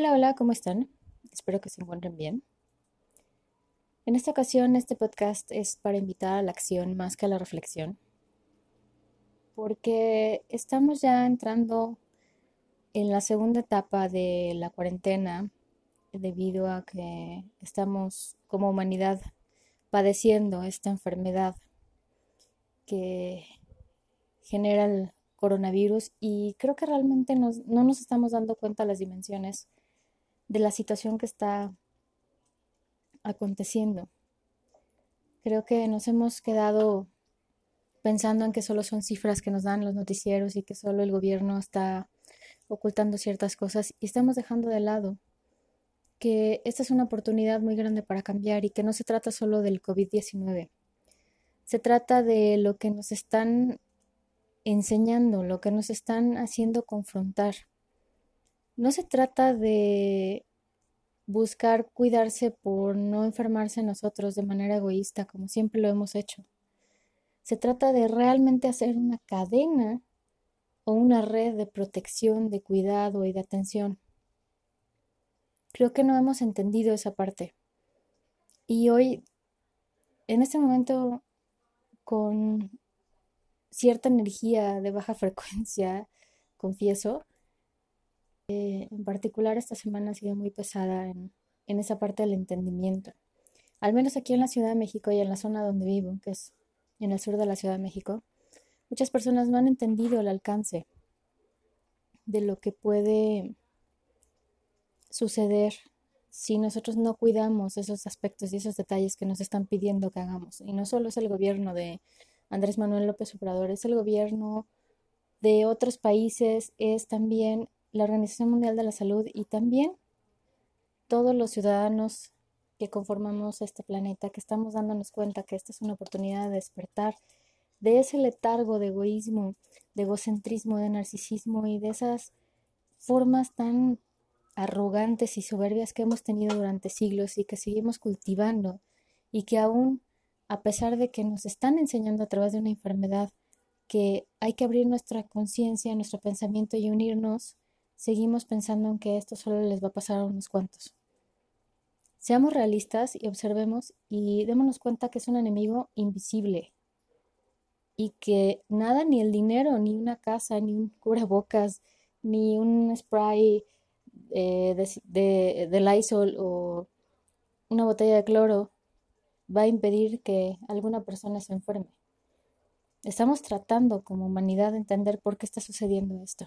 Hola, hola, ¿cómo están? Espero que se encuentren bien. En esta ocasión, este podcast es para invitar a la acción más que a la reflexión, porque estamos ya entrando en la segunda etapa de la cuarentena debido a que estamos como humanidad padeciendo esta enfermedad que genera el coronavirus y creo que realmente no nos estamos dando cuenta de las dimensiones de la situación que está aconteciendo. Creo que nos hemos quedado pensando en que solo son cifras que nos dan los noticieros y que solo el gobierno está ocultando ciertas cosas y estamos dejando de lado que esta es una oportunidad muy grande para cambiar y que no se trata solo del COVID-19. Se trata de lo que nos están enseñando, lo que nos están haciendo confrontar. No se trata de buscar cuidarse por no enfermarse nosotros de manera egoísta, como siempre lo hemos hecho. Se trata de realmente hacer una cadena o una red de protección, de cuidado y de atención. Creo que no hemos entendido esa parte. Y hoy, en este momento, con cierta energía de baja frecuencia, confieso. Eh, en particular esta semana ha sido muy pesada en, en esa parte del entendimiento. Al menos aquí en la Ciudad de México y en la zona donde vivo, que es en el sur de la Ciudad de México, muchas personas no han entendido el alcance de lo que puede suceder si nosotros no cuidamos esos aspectos y esos detalles que nos están pidiendo que hagamos. Y no solo es el gobierno de Andrés Manuel López Obrador, es el gobierno de otros países, es también la Organización Mundial de la Salud y también todos los ciudadanos que conformamos este planeta, que estamos dándonos cuenta que esta es una oportunidad de despertar de ese letargo de egoísmo, de egocentrismo, de narcisismo y de esas formas tan arrogantes y soberbias que hemos tenido durante siglos y que seguimos cultivando y que aún a pesar de que nos están enseñando a través de una enfermedad que hay que abrir nuestra conciencia, nuestro pensamiento y unirnos, seguimos pensando en que esto solo les va a pasar a unos cuantos. Seamos realistas y observemos y démonos cuenta que es un enemigo invisible y que nada, ni el dinero, ni una casa, ni un cubrebocas, ni un spray eh, de, de, de o una botella de cloro va a impedir que alguna persona se enferme. Estamos tratando como humanidad de entender por qué está sucediendo esto.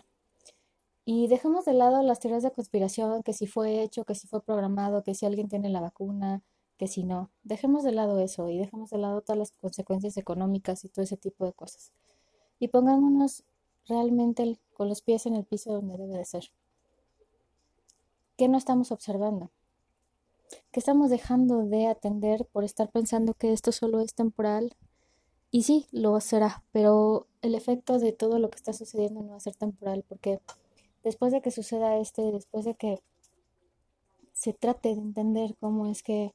Y dejemos de lado las teorías de conspiración, que si fue hecho, que si fue programado, que si alguien tiene la vacuna, que si no. Dejemos de lado eso y dejemos de lado todas las consecuencias económicas y todo ese tipo de cosas. Y pongámonos realmente con los pies en el piso donde debe de ser. ¿Qué no estamos observando? que estamos dejando de atender por estar pensando que esto solo es temporal. Y sí, lo será, pero el efecto de todo lo que está sucediendo no va a ser temporal, porque después de que suceda este, después de que se trate de entender cómo es que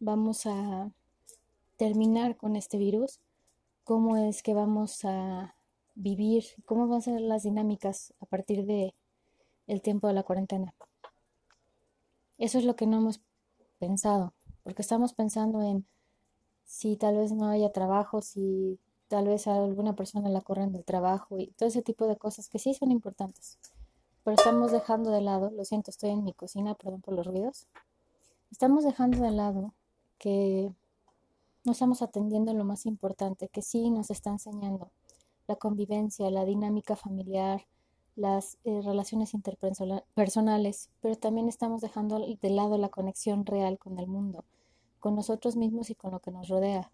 vamos a terminar con este virus, cómo es que vamos a vivir, cómo van a ser las dinámicas a partir de el tiempo de la cuarentena. Eso es lo que no hemos pensado, porque estamos pensando en si tal vez no haya trabajo, si tal vez a alguna persona la corren del trabajo y todo ese tipo de cosas que sí son importantes. Pero estamos dejando de lado, lo siento, estoy en mi cocina, perdón por los ruidos. Estamos dejando de lado que no estamos atendiendo lo más importante, que sí nos está enseñando la convivencia, la dinámica familiar, las eh, relaciones interpersonales, pero también estamos dejando de lado la conexión real con el mundo, con nosotros mismos y con lo que nos rodea.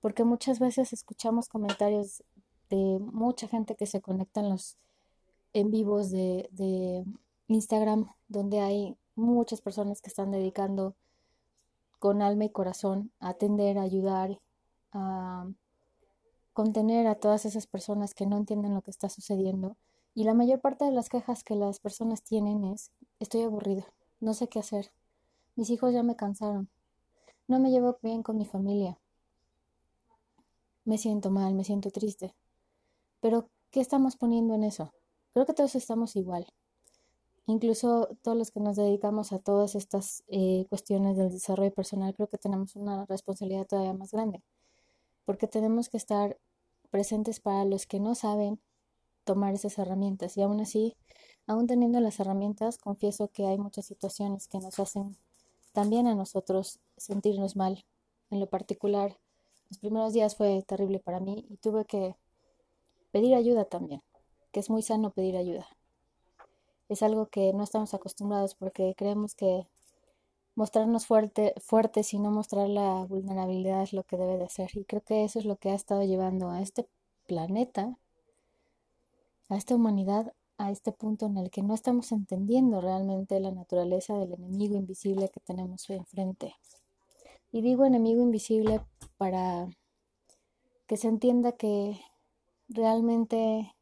Porque muchas veces escuchamos comentarios de mucha gente que se conecta en los en vivos de, Instagram, donde hay muchas personas que están dedicando con alma y corazón a atender, a ayudar, a contener a todas esas personas que no entienden lo que está sucediendo y la mayor parte de las quejas que las personas tienen es, estoy aburrida, no sé qué hacer, mis hijos ya me cansaron, no me llevo bien con mi familia, me siento mal, me siento triste. Pero, ¿qué estamos poniendo en eso? Creo que todos estamos igual. incluso todos los que nos dedicamos a todas estas eh, cuestiones del desarrollo personal, creo que tenemos una responsabilidad todavía más grande, porque tenemos que estar presentes para los que no saben tomar esas herramientas y aún así, aún teniendo las herramientas, confieso que hay muchas situaciones que nos hacen también a nosotros sentirnos mal. En lo particular, los primeros días fue terrible para mí y tuve que pedir ayuda también, que es muy sano pedir ayuda es algo que no estamos acostumbrados porque creemos que mostrarnos fuerte, fuertes y no mostrar la vulnerabilidad es lo que debe de ser. Y creo que eso es lo que ha estado llevando a este planeta, a esta humanidad, a este punto en el que no estamos entendiendo realmente la naturaleza del enemigo invisible que tenemos enfrente. Y digo enemigo invisible para que se entienda que realmente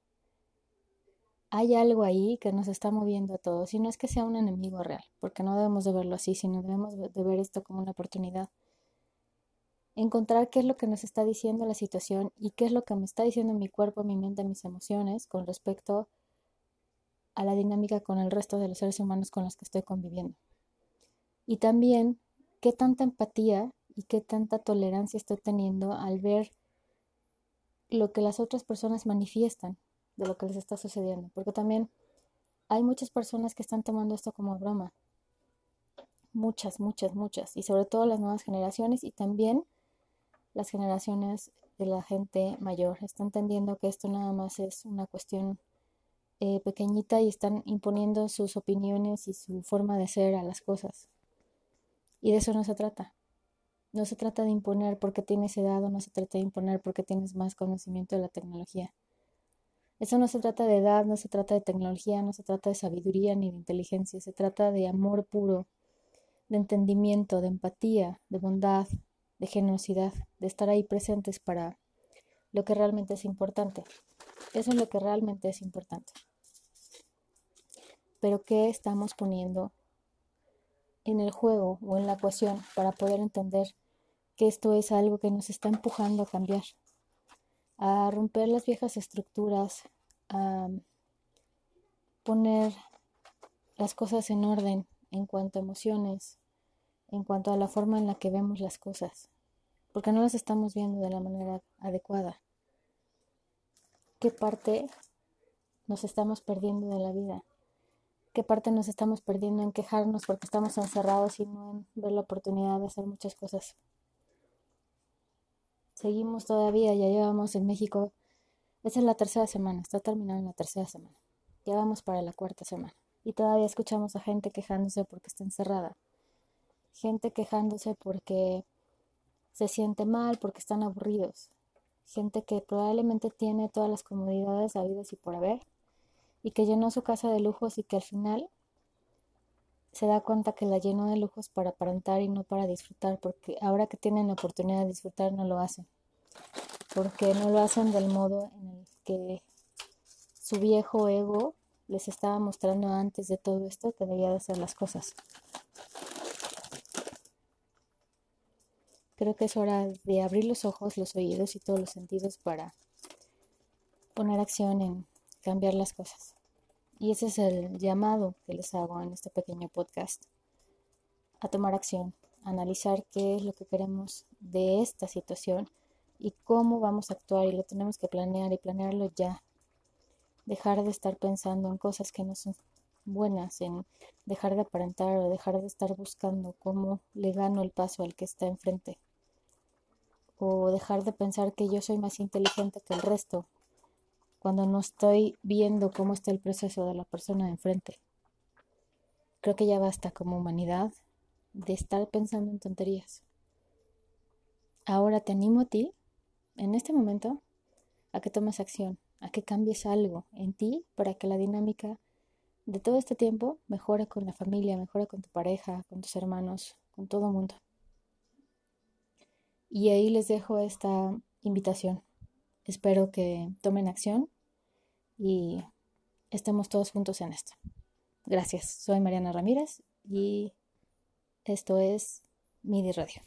hay algo ahí que nos está moviendo a todos y no es que sea un enemigo real, porque no debemos de verlo así, sino debemos de ver esto como una oportunidad. Encontrar qué es lo que nos está diciendo la situación y qué es lo que me está diciendo mi cuerpo, mi mente, mis emociones con respecto a la dinámica con el resto de los seres humanos con los que estoy conviviendo. Y también qué tanta empatía y qué tanta tolerancia estoy teniendo al ver lo que las otras personas manifiestan de lo que les está sucediendo, porque también hay muchas personas que están tomando esto como broma. Muchas, muchas, muchas. Y sobre todo las nuevas generaciones y también las generaciones de la gente mayor. Están entendiendo que esto nada más es una cuestión eh, pequeñita y están imponiendo sus opiniones y su forma de ser a las cosas. Y de eso no se trata. No se trata de imponer porque tienes edad o no se trata de imponer porque tienes más conocimiento de la tecnología. Eso no se trata de edad, no se trata de tecnología, no se trata de sabiduría ni de inteligencia, se trata de amor puro, de entendimiento, de empatía, de bondad, de generosidad, de estar ahí presentes para lo que realmente es importante. Eso es lo que realmente es importante. Pero ¿qué estamos poniendo en el juego o en la ecuación para poder entender que esto es algo que nos está empujando a cambiar? A romper las viejas estructuras, a poner las cosas en orden en cuanto a emociones, en cuanto a la forma en la que vemos las cosas, porque no las estamos viendo de la manera adecuada. ¿Qué parte nos estamos perdiendo de la vida? ¿Qué parte nos estamos perdiendo en quejarnos porque estamos encerrados y no en ver la oportunidad de hacer muchas cosas? Seguimos todavía, ya llevamos en México, esa es la tercera semana, está terminando la tercera semana. Ya vamos para la cuarta semana. Y todavía escuchamos a gente quejándose porque está encerrada. Gente quejándose porque se siente mal, porque están aburridos. Gente que probablemente tiene todas las comodidades habidas y por haber. Y que llenó su casa de lujos y que al final se da cuenta que la llenó de lujos para aparentar y no para disfrutar, porque ahora que tienen la oportunidad de disfrutar no lo hacen, porque no lo hacen del modo en el que su viejo ego les estaba mostrando antes de todo esto que debía de hacer las cosas. Creo que es hora de abrir los ojos, los oídos y todos los sentidos para poner acción en cambiar las cosas. Y ese es el llamado que les hago en este pequeño podcast, a tomar acción, a analizar qué es lo que queremos de esta situación y cómo vamos a actuar y lo tenemos que planear y planearlo ya. Dejar de estar pensando en cosas que no son buenas, en dejar de aparentar o dejar de estar buscando cómo le gano el paso al que está enfrente. O dejar de pensar que yo soy más inteligente que el resto cuando no estoy viendo cómo está el proceso de la persona de enfrente. Creo que ya basta como humanidad de estar pensando en tonterías. Ahora te animo a ti, en este momento, a que tomes acción, a que cambies algo en ti para que la dinámica de todo este tiempo mejore con la familia, mejore con tu pareja, con tus hermanos, con todo el mundo. Y ahí les dejo esta invitación. Espero que tomen acción y estemos todos juntos en esto. Gracias, soy Mariana Ramírez y esto es MIDI Radio.